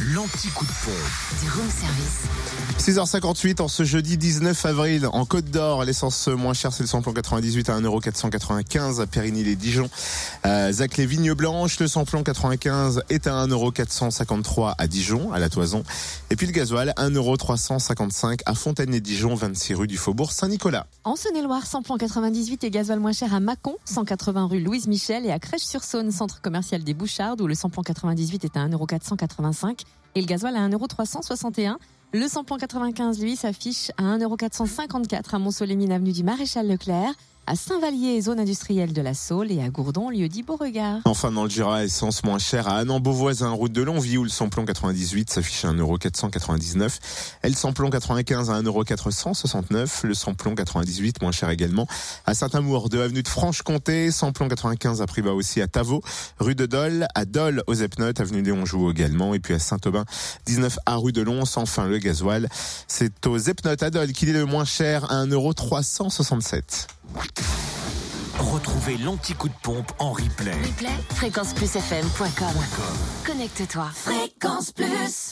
l'anti-coup de pompe. Du room service. 6h58 en ce jeudi 19 avril en Côte d'Or, l'essence moins chère c'est le samplon 98 à 1,495€ à Périgny-les-Dijon. Euh, Zac les Vignes Blanches, le samplon 95 est à 1,453€ à Dijon, à la Toison. Et puis le gasoil 1,355€ à Fontaine-les-Dijon, 26 rue du Faubourg Saint-Nicolas. En Saône-et-Loire, samplon 98 et gasoil moins cher à Mâcon, 180 rue Louise Michel et à Crèche-sur-Saône, centre commercial des Bouchardes où le samplon 98 est à 1,485€ et le gasoil à 1,361€. Le samplon 95, lui, s'affiche à 1,454€ à Montsolémine, avenue du Maréchal Leclerc à Saint-Vallier, zone industrielle de la Saule, et à Gourdon, lieu dit Beauregard. Enfin, dans le Jura, essence moins chère à Annan-Beauvoisin, route de Longvie, où le samplon 98 s'affiche à 1,499€. Et le samplon 95 à 1,469€. Le samplon 98 moins cher également à Saint-Amour, de avenue de Franche-Comté. Samplon 95 à prix bas aussi à Tavaux, rue de Dole, à Dole, aux Epnotes, avenue Léon Jouot également. Et puis à Saint-Aubin, 19 à rue de Lons. Enfin, le gasoil, c'est aux Epnotes à Dole qu'il est le moins cher à 1,367€. Retrouvez l'anti-coup de pompe en replay. Replay, fréquenceplusfm.com. Connecte-toi. Fréquence Plus.